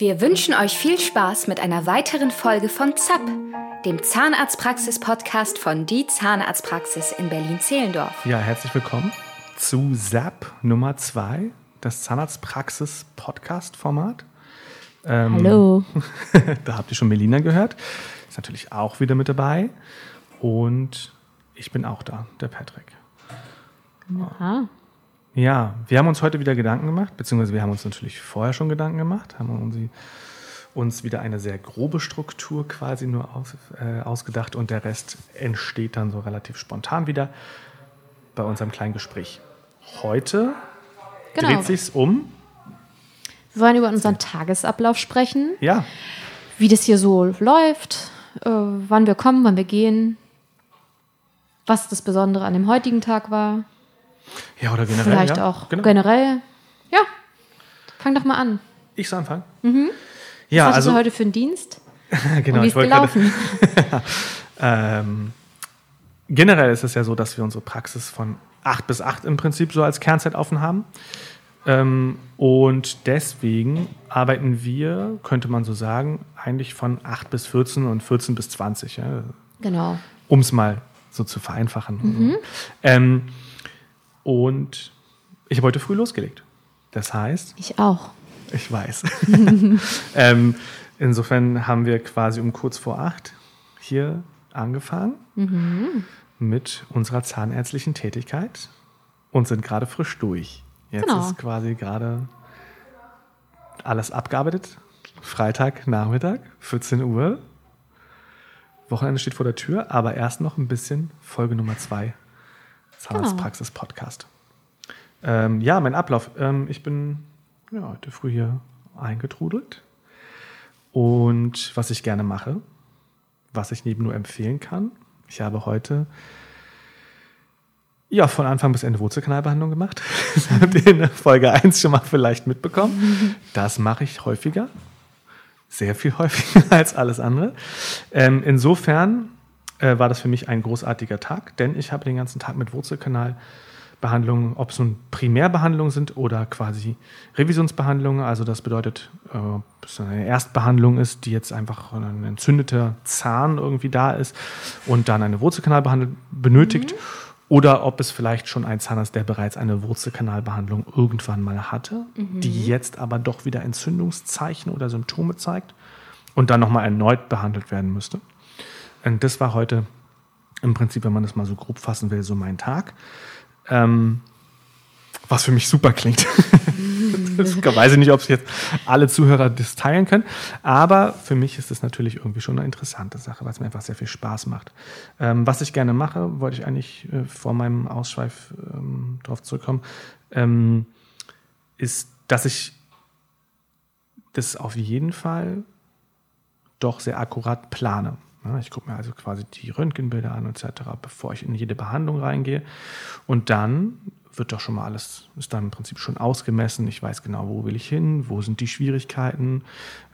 Wir wünschen euch viel Spaß mit einer weiteren Folge von ZAP, dem Zahnarztpraxis-Podcast von Die Zahnarztpraxis in Berlin-Zehlendorf. Ja, herzlich willkommen zu ZAP Nummer 2, das Zahnarztpraxis-Podcast-Format. Ähm, Hallo. da habt ihr schon Melina gehört. Ist natürlich auch wieder mit dabei. Und ich bin auch da, der Patrick. Aha. Ja, wir haben uns heute wieder Gedanken gemacht, beziehungsweise wir haben uns natürlich vorher schon Gedanken gemacht, haben uns wieder eine sehr grobe Struktur quasi nur aus, äh, ausgedacht und der Rest entsteht dann so relativ spontan wieder bei unserem kleinen Gespräch. Heute genau. dreht sich um. Wir wollen über unseren Tagesablauf sprechen. Ja. Wie das hier so läuft, äh, wann wir kommen, wann wir gehen, was das Besondere an dem heutigen Tag war. Ja, oder generell. Vielleicht ja. auch genau. generell. Ja, fang doch mal an. Ich soll anfangen? Mhm. Ja, Was also du heute für einen Dienst? genau, Und wie ist gelaufen? ähm, generell ist es ja so, dass wir unsere Praxis von 8 bis 8 im Prinzip so als Kernzeit offen haben. Ähm, und deswegen arbeiten wir, könnte man so sagen, eigentlich von 8 bis 14 und 14 bis 20. Ja? Genau. Um es mal so zu vereinfachen. Mhm. Ähm, und ich habe heute früh losgelegt. Das heißt. Ich auch. Ich weiß. ähm, insofern haben wir quasi um kurz vor acht hier angefangen mhm. mit unserer zahnärztlichen Tätigkeit und sind gerade frisch durch. Jetzt genau. ist quasi gerade alles abgearbeitet. Freitag, Nachmittag, 14 Uhr. Wochenende steht vor der Tür, aber erst noch ein bisschen Folge Nummer zwei Zahnarztpraxis-Podcast. Ähm, ja, mein Ablauf. Ähm, ich bin ja, heute früh hier eingetrudelt. Und was ich gerne mache, was ich neben nur empfehlen kann, ich habe heute ja, von Anfang bis Ende Wurzelkanalbehandlung gemacht. Das habt ihr in Folge 1 schon mal vielleicht mitbekommen. Das mache ich häufiger. Sehr viel häufiger als alles andere. Ähm, insofern äh, war das für mich ein großartiger Tag, denn ich habe den ganzen Tag mit Wurzelkanalbehandlungen, ob es nun Primärbehandlungen sind oder quasi Revisionsbehandlungen, also das bedeutet, äh, ob es eine Erstbehandlung ist, die jetzt einfach ein entzündeter Zahn irgendwie da ist und dann eine Wurzelkanalbehandlung benötigt. Mhm. Oder ob es vielleicht schon ein Zahnarzt, der bereits eine Wurzelkanalbehandlung irgendwann mal hatte, mhm. die jetzt aber doch wieder Entzündungszeichen oder Symptome zeigt und dann nochmal erneut behandelt werden müsste. Und das war heute im Prinzip, wenn man das mal so grob fassen will, so mein Tag. Ähm, was für mich super klingt. ich weiß nicht, ob es jetzt alle Zuhörer das teilen können, aber für mich ist es natürlich irgendwie schon eine interessante Sache, weil es mir einfach sehr viel Spaß macht. Ähm, was ich gerne mache, wollte ich eigentlich äh, vor meinem Ausschweif ähm, darauf zurückkommen, ähm, ist, dass ich das auf jeden Fall doch sehr akkurat plane. Ich gucke mir also quasi die Röntgenbilder an etc., bevor ich in jede Behandlung reingehe. Und dann wird doch schon mal alles, ist dann im Prinzip schon ausgemessen. Ich weiß genau, wo will ich hin, wo sind die Schwierigkeiten,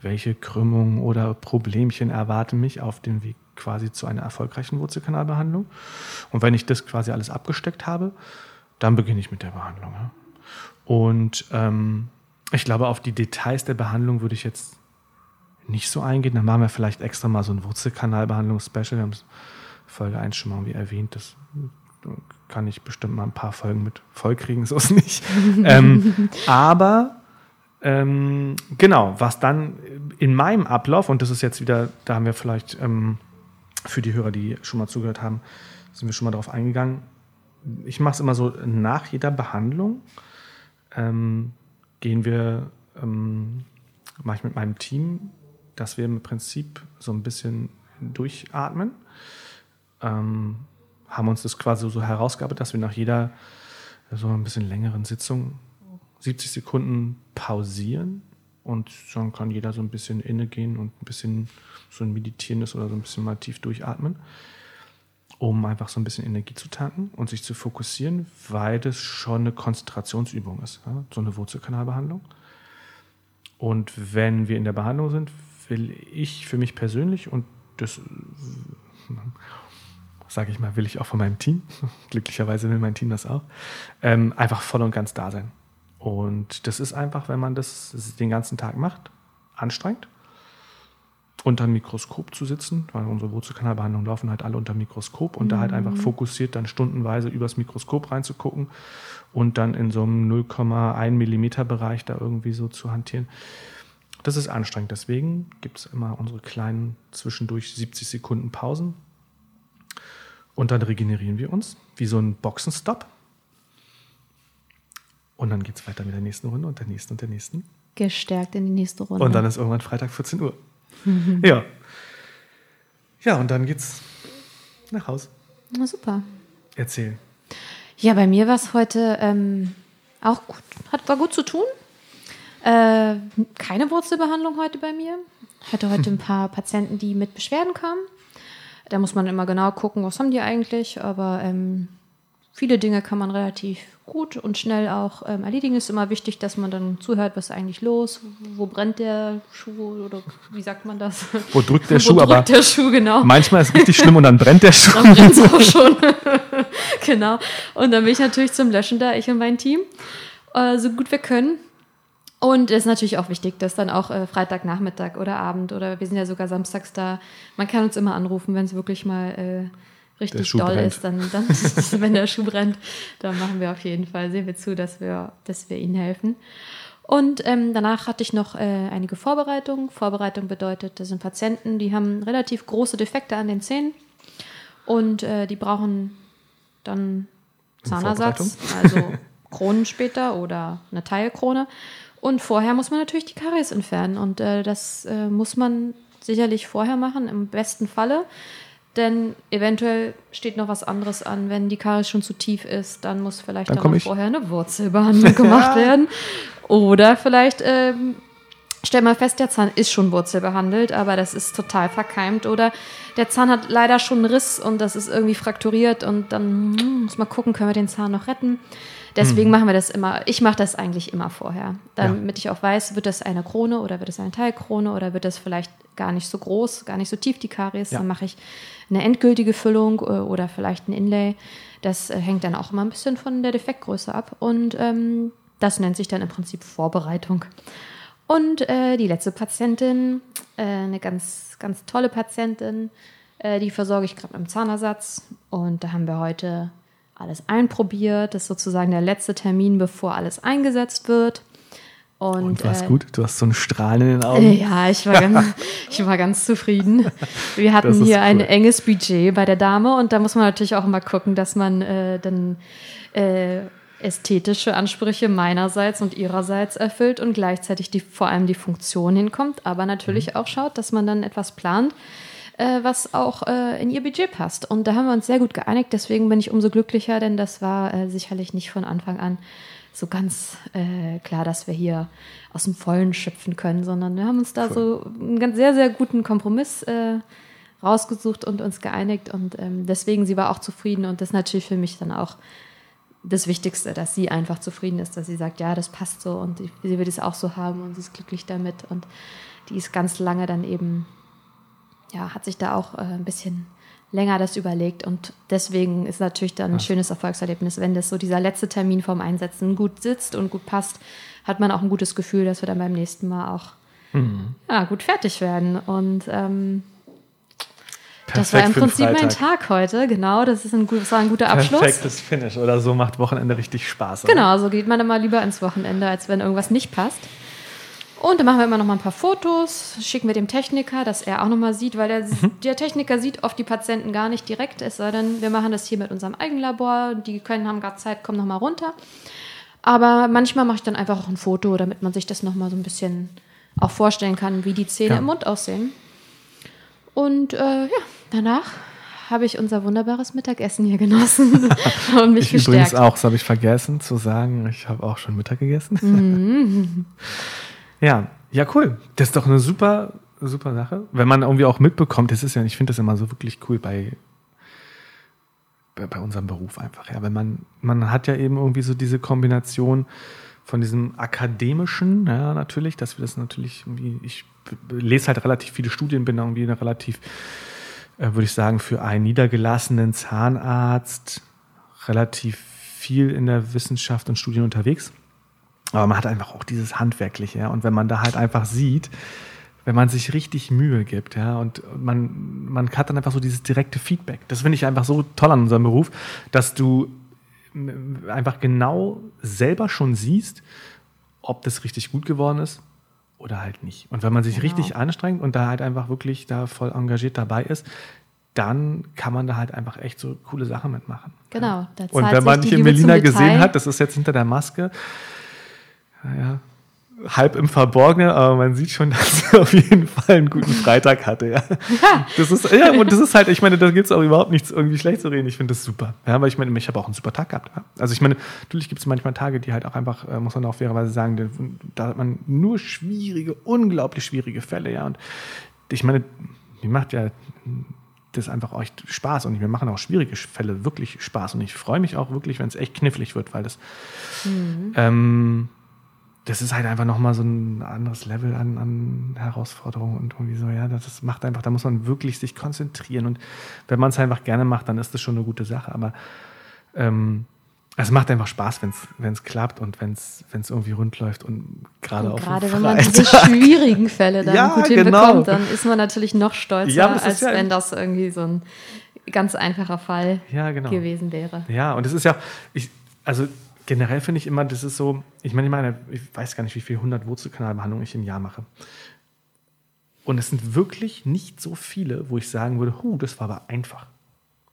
welche Krümmungen oder Problemchen erwarten mich auf dem Weg quasi zu einer erfolgreichen Wurzelkanalbehandlung. Und wenn ich das quasi alles abgesteckt habe, dann beginne ich mit der Behandlung. Und ähm, ich glaube, auf die Details der Behandlung würde ich jetzt nicht so eingehen. Dann machen wir vielleicht extra mal so ein Wurzelkanalbehandlungs-Special. Wir haben es Folge 1 schon mal irgendwie erwähnt. Das kann ich bestimmt mal ein paar Folgen mit vollkriegen, so ist nicht. ähm, aber ähm, genau, was dann in meinem Ablauf, und das ist jetzt wieder, da haben wir vielleicht ähm, für die Hörer, die schon mal zugehört haben, sind wir schon mal darauf eingegangen. Ich mache es immer so, nach jeder Behandlung ähm, gehen wir, ähm, mache ich mit meinem Team dass wir im Prinzip so ein bisschen durchatmen. Ähm, haben uns das quasi so herausgearbeitet, dass wir nach jeder so ein bisschen längeren Sitzung 70 Sekunden pausieren und dann kann jeder so ein bisschen innegehen und ein bisschen so ein meditierendes oder so ein bisschen mal tief durchatmen, um einfach so ein bisschen Energie zu tanken und sich zu fokussieren, weil das schon eine Konzentrationsübung ist, ja? so eine Wurzelkanalbehandlung. Und wenn wir in der Behandlung sind, will ich für mich persönlich und das sage ich mal, will ich auch von meinem Team, glücklicherweise will mein Team das auch, ähm, einfach voll und ganz da sein. Und das ist einfach, wenn man das, das den ganzen Tag macht, anstrengend, unter ein Mikroskop zu sitzen, weil unsere Wurzelkanalbehandlungen laufen halt alle unter Mikroskop und mhm. da halt einfach fokussiert dann stundenweise übers Mikroskop reinzugucken und dann in so einem 0,1 Millimeter Bereich da irgendwie so zu hantieren. Das ist anstrengend. Deswegen gibt es immer unsere kleinen zwischendurch 70 Sekunden Pausen. Und dann regenerieren wir uns, wie so ein Boxenstopp. Und dann geht es weiter mit der nächsten Runde und der nächsten und der nächsten. Gestärkt in die nächste Runde. Und dann ist irgendwann Freitag 14 Uhr. Mhm. Ja. Ja, und dann geht's nach Hause. Na super. Erzähl. Ja, bei mir war es heute ähm, auch gut, hat, war gut zu tun. Äh, keine Wurzelbehandlung heute bei mir. Ich hatte heute ein paar Patienten, die mit Beschwerden kamen. Da muss man immer genau gucken, was haben die eigentlich. Aber ähm, viele Dinge kann man relativ gut und schnell auch ähm, erledigen. Es ist immer wichtig, dass man dann zuhört, was ist eigentlich los, wo brennt der Schuh oder wie sagt man das? Wo drückt der wo Schuh? Drückt aber der Schuh, genau. Manchmal ist es richtig schlimm und dann brennt der Schuh. Dann brennt es auch schon. genau. Und dann bin ich natürlich zum Löschen da, ich und mein Team, äh, so gut wir können. Und es ist natürlich auch wichtig, dass dann auch äh, Freitagnachmittag oder Abend oder wir sind ja sogar samstags da. Man kann uns immer anrufen, wenn es wirklich mal äh, richtig doll brennt. ist, dann, dann wenn der Schuh brennt, dann machen wir auf jeden Fall, sehen wir zu, dass wir, dass wir ihnen helfen. Und ähm, danach hatte ich noch äh, einige Vorbereitungen. Vorbereitung bedeutet, das sind Patienten, die haben relativ große Defekte an den Zähnen und äh, die brauchen dann Zahnersatz, also Kronen später oder eine Teilkrone. Und vorher muss man natürlich die Karies entfernen. Und äh, das äh, muss man sicherlich vorher machen, im besten Falle. Denn eventuell steht noch was anderes an. Wenn die Karies schon zu tief ist, dann muss vielleicht dann, dann vorher eine Wurzelbehandlung gemacht werden. Oder vielleicht ähm, stell mal fest, der Zahn ist schon wurzelbehandelt, aber das ist total verkeimt. Oder der Zahn hat leider schon einen Riss und das ist irgendwie frakturiert und dann hm, muss man gucken, können wir den Zahn noch retten. Deswegen mhm. machen wir das immer, ich mache das eigentlich immer vorher, damit ja. ich auch weiß, wird das eine Krone oder wird es eine Teilkrone oder wird das vielleicht gar nicht so groß, gar nicht so tief die Karies, ja. dann mache ich eine endgültige Füllung äh, oder vielleicht ein Inlay. Das äh, hängt dann auch immer ein bisschen von der Defektgröße ab und ähm, das nennt sich dann im Prinzip Vorbereitung. Und äh, die letzte Patientin, äh, eine ganz, ganz tolle Patientin, äh, die versorge ich gerade mit einem Zahnersatz. Und da haben wir heute alles einprobiert. Das ist sozusagen der letzte Termin, bevor alles eingesetzt wird. Und, und war es äh, gut? Du hast so einen Strahlen in den Augen. Ja, ich war ganz, ich war ganz zufrieden. Wir hatten hier cool. ein enges Budget bei der Dame und da muss man natürlich auch immer gucken, dass man äh, dann äh, ästhetische Ansprüche meinerseits und ihrerseits erfüllt und gleichzeitig die, vor allem die Funktion hinkommt, aber natürlich mhm. auch schaut, dass man dann etwas plant, äh, was auch äh, in ihr Budget passt. Und da haben wir uns sehr gut geeinigt, deswegen bin ich umso glücklicher, denn das war äh, sicherlich nicht von Anfang an so ganz äh, klar, dass wir hier aus dem Vollen schöpfen können, sondern wir haben uns da cool. so einen ganz sehr, sehr guten Kompromiss äh, rausgesucht und uns geeinigt. Und ähm, deswegen, sie war auch zufrieden und das ist natürlich für mich dann auch das Wichtigste, dass sie einfach zufrieden ist, dass sie sagt, ja, das passt so und sie will es auch so haben und sie ist glücklich damit und die ist ganz lange dann eben, ja, hat sich da auch äh, ein bisschen länger das überlegt und deswegen ist natürlich dann ein schönes Erfolgserlebnis, wenn das so dieser letzte Termin vorm Einsetzen gut sitzt und gut passt, hat man auch ein gutes Gefühl, dass wir dann beim nächsten Mal auch mhm. ja, gut fertig werden und ähm, das war im Prinzip mein Tag heute, genau. Das, ist ein, das war ein guter Abschluss. Perfektes Finish oder so macht Wochenende richtig Spaß. Oder? Genau, so geht man immer lieber ins Wochenende, als wenn irgendwas nicht passt. Und dann machen wir immer noch mal ein paar Fotos, schicken wir dem Techniker, dass er auch noch mal sieht, weil der, mhm. der Techniker sieht oft die Patienten gar nicht direkt, es sei denn, wir machen das hier mit unserem Eigenlabor, die können, haben gerade Zeit, kommen noch mal runter. Aber manchmal mache ich dann einfach auch ein Foto, damit man sich das noch mal so ein bisschen auch vorstellen kann, wie die Zähne ja. im Mund aussehen. Und äh, ja, danach habe ich unser wunderbares Mittagessen hier genossen und mich ich gestärkt. Übrigens auch, das habe ich vergessen zu sagen. Ich habe auch schon Mittag gegessen. Mhm. ja, ja, cool. Das ist doch eine super, super Sache. Wenn man irgendwie auch mitbekommt, das ist ja, ich finde das immer so wirklich cool bei, bei, bei unserem Beruf einfach. Ja, wenn man, man hat ja eben irgendwie so diese Kombination von diesem akademischen, ja, natürlich, dass wir das natürlich irgendwie, ich lese halt relativ viele Studien, bin irgendwie eine relativ äh, würde ich sagen, für einen niedergelassenen Zahnarzt relativ viel in der Wissenschaft und Studien unterwegs. Aber man hat einfach auch dieses Handwerkliche. Ja? Und wenn man da halt einfach sieht, wenn man sich richtig Mühe gibt, ja, und man, man hat dann einfach so dieses direkte Feedback. Das finde ich einfach so toll an unserem Beruf, dass du einfach genau selber schon siehst, ob das richtig gut geworden ist oder halt nicht. Und wenn man sich genau. richtig anstrengt und da halt einfach wirklich da voll engagiert dabei ist, dann kann man da halt einfach echt so coole Sachen mitmachen. Genau. und wenn man hier Melina gesehen hat, das ist jetzt hinter der Maske, naja, halb im Verborgenen, aber man sieht schon, dass er auf jeden Fall einen guten Freitag hatte. Ja. ja. Das ist, ja, und das ist halt, ich meine, da gibt es auch überhaupt nichts irgendwie schlecht zu reden. Ich finde das super. Ja, aber ich meine, ich habe auch einen super Tag gehabt. Ja. Also ich meine, natürlich gibt es manchmal Tage, die halt auch einfach, äh, muss man auch fairerweise sagen, da hat man nur schwierige, unglaublich schwierige Fälle, ja. Und ich meine, mir macht ja das einfach echt Spaß und mir machen auch schwierige Fälle wirklich Spaß und ich freue mich auch wirklich, wenn es echt knifflig wird, weil das mhm. ähm, das ist halt einfach nochmal so ein anderes Level an, an Herausforderungen und irgendwie so, ja, das macht einfach, da muss man wirklich sich konzentrieren und wenn man es einfach gerne macht, dann ist das schon eine gute Sache, aber ähm, es macht einfach Spaß, wenn es klappt und wenn es irgendwie rund läuft und gerade auch Gerade wenn man diese schwierigen Fälle dann ja, gut hinbekommt, genau. dann ist man natürlich noch stolzer, ja, als ja wenn das irgendwie so ein ganz einfacher Fall ja, genau. gewesen wäre. Ja, und es ist ja, ich, also generell finde ich immer, das ist so, ich meine, ich meine, ich weiß gar nicht, wie viele 100 Wurzelkanalbehandlungen ich im Jahr mache. Und es sind wirklich nicht so viele, wo ich sagen würde, huh, das war aber einfach.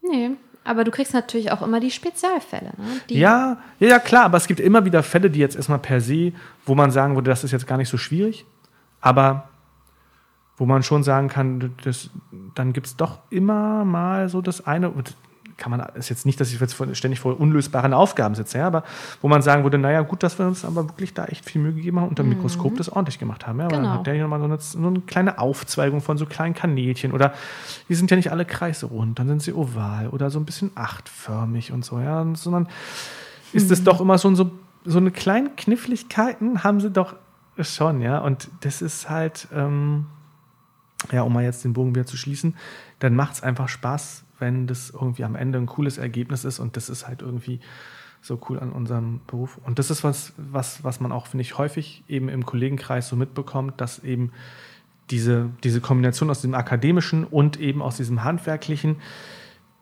Nee, aber du kriegst natürlich auch immer die Spezialfälle. Ne? Die ja, ja, ja, klar, aber es gibt immer wieder Fälle, die jetzt erstmal per se, wo man sagen würde, das ist jetzt gar nicht so schwierig, aber wo man schon sagen kann, das, dann gibt es doch immer mal so das eine, kann man, ist jetzt nicht, dass ich jetzt ständig vor unlösbaren Aufgaben sitze, ja, aber wo man sagen würde, naja, gut, dass wir uns aber wirklich da echt viel Mühe gegeben haben und am mhm. Mikroskop das ordentlich gemacht haben. Ja, genau. dann hat der hier nochmal so eine, so eine kleine Aufzweigung von so kleinen Kanälchen oder die sind ja nicht alle kreisrund, dann sind sie oval oder so ein bisschen achtförmig und so, ja, sondern ist es mhm. doch immer schon so, so eine kleinen Kniffligkeiten haben sie doch schon, ja, und das ist halt, ähm, ja, um mal jetzt den Bogen wieder zu schließen, dann macht es einfach Spaß, wenn das irgendwie am Ende ein cooles Ergebnis ist und das ist halt irgendwie so cool an unserem Beruf. Und das ist was, was, was man auch, finde ich, häufig eben im Kollegenkreis so mitbekommt, dass eben diese, diese Kombination aus dem Akademischen und eben aus diesem Handwerklichen,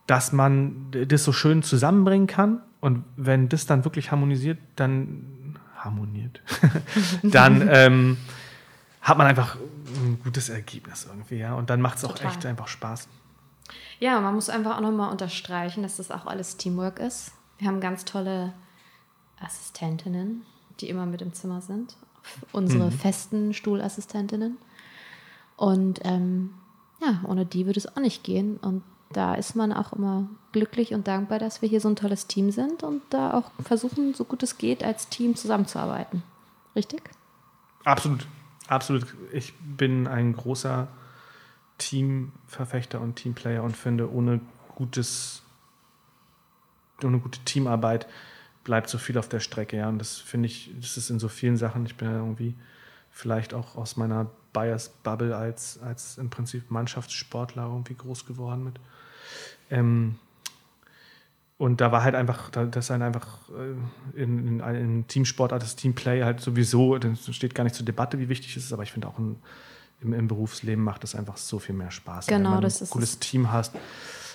dass man das so schön zusammenbringen kann. Und wenn das dann wirklich harmonisiert, dann harmoniert, dann ähm, hat man einfach ein gutes Ergebnis irgendwie, ja. Und dann macht es auch echt einfach Spaß. Ja, man muss einfach auch nochmal unterstreichen, dass das auch alles Teamwork ist. Wir haben ganz tolle Assistentinnen, die immer mit im Zimmer sind. Unsere mhm. festen Stuhlassistentinnen. Und ähm, ja, ohne die würde es auch nicht gehen. Und da ist man auch immer glücklich und dankbar, dass wir hier so ein tolles Team sind und da auch versuchen, so gut es geht, als Team zusammenzuarbeiten. Richtig? Absolut, absolut. Ich bin ein großer Teamverfechter und Teamplayer und finde, ohne gutes, ohne gute Teamarbeit bleibt so viel auf der Strecke. Ja. Und das finde ich, das ist in so vielen Sachen, ich bin ja irgendwie vielleicht auch aus meiner Bias-Bubble als, als im Prinzip Mannschaftssportler irgendwie groß geworden mit. Ähm, und da war halt einfach, das ist halt einfach äh, in, in, in Teamsportart, das Teamplay halt sowieso, das steht gar nicht zur Debatte, wie wichtig es ist, aber ich finde auch ein im, im Berufsleben macht es einfach so viel mehr Spaß. Genau, wenn du ein cooles Team hast.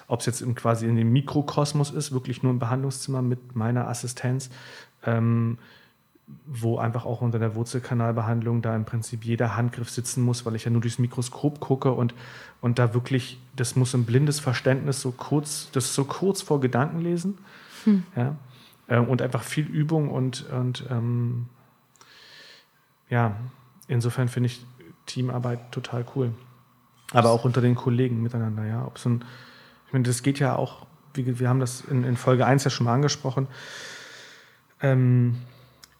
Ob es jetzt in, quasi in dem Mikrokosmos ist, wirklich nur im Behandlungszimmer mit meiner Assistenz, ähm, wo einfach auch unter der Wurzelkanalbehandlung da im Prinzip jeder Handgriff sitzen muss, weil ich ja nur durchs Mikroskop gucke und, und da wirklich, das muss ein blindes Verständnis so kurz, das ist so kurz vor Gedankenlesen. Hm. Ja, äh, und einfach viel Übung und, und ähm, ja, insofern finde ich Teamarbeit total cool. Aber auch unter den Kollegen miteinander, ja. Ob so ein, ich meine, das geht ja auch, wie, wir haben das in, in Folge 1 ja schon mal angesprochen. Ähm,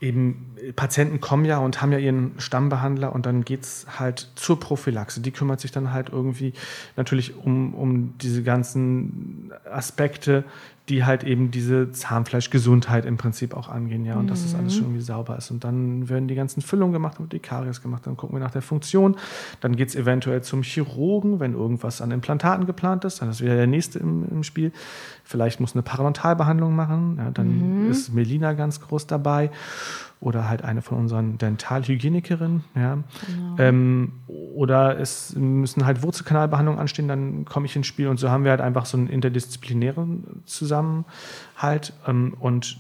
eben Patienten kommen ja und haben ja ihren Stammbehandler und dann geht es halt zur Prophylaxe. Die kümmert sich dann halt irgendwie natürlich um, um diese ganzen Aspekte, die halt eben diese Zahnfleischgesundheit im Prinzip auch angehen, ja, und mhm. dass das alles schon irgendwie sauber ist. Und dann werden die ganzen Füllungen gemacht und die Karies gemacht, dann gucken wir nach der Funktion. Dann geht es eventuell zum Chirurgen, wenn irgendwas an Implantaten geplant ist, dann ist wieder der nächste im, im Spiel. Vielleicht muss eine Parodontalbehandlung machen, ja, dann mhm. ist Melina ganz groß dabei. Oder halt eine von unseren Dentalhygienikerinnen. Ja. Genau. Ähm, oder es müssen halt Wurzelkanalbehandlungen anstehen, dann komme ich ins Spiel und so haben wir halt einfach so einen interdisziplinären Zusammenhalt ähm, und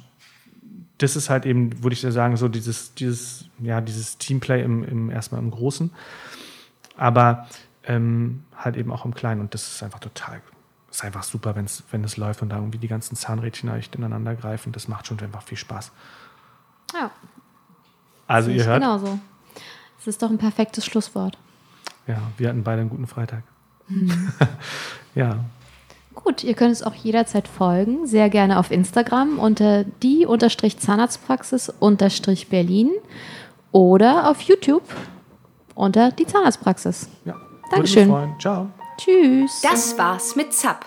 das ist halt eben, würde ich sagen, so dieses, dieses, ja, dieses Teamplay im, im erstmal im Großen, aber ähm, halt eben auch im Kleinen und das ist einfach total ist einfach super, wenn's, wenn es läuft und da irgendwie die ganzen Zahnrädchen ineinander greifen. Das macht schon einfach viel Spaß. Ja. Also ihr hört. Genauso. Es ist doch ein perfektes Schlusswort. Ja, wir hatten beide einen guten Freitag. Mhm. ja. Gut, ihr könnt es auch jederzeit folgen, sehr gerne auf Instagram unter die Zahnarztpraxis Berlin oder auf YouTube unter die Zahnarztpraxis. Ja. Dankeschön. Ciao. Tschüss. Das war's mit ZAP,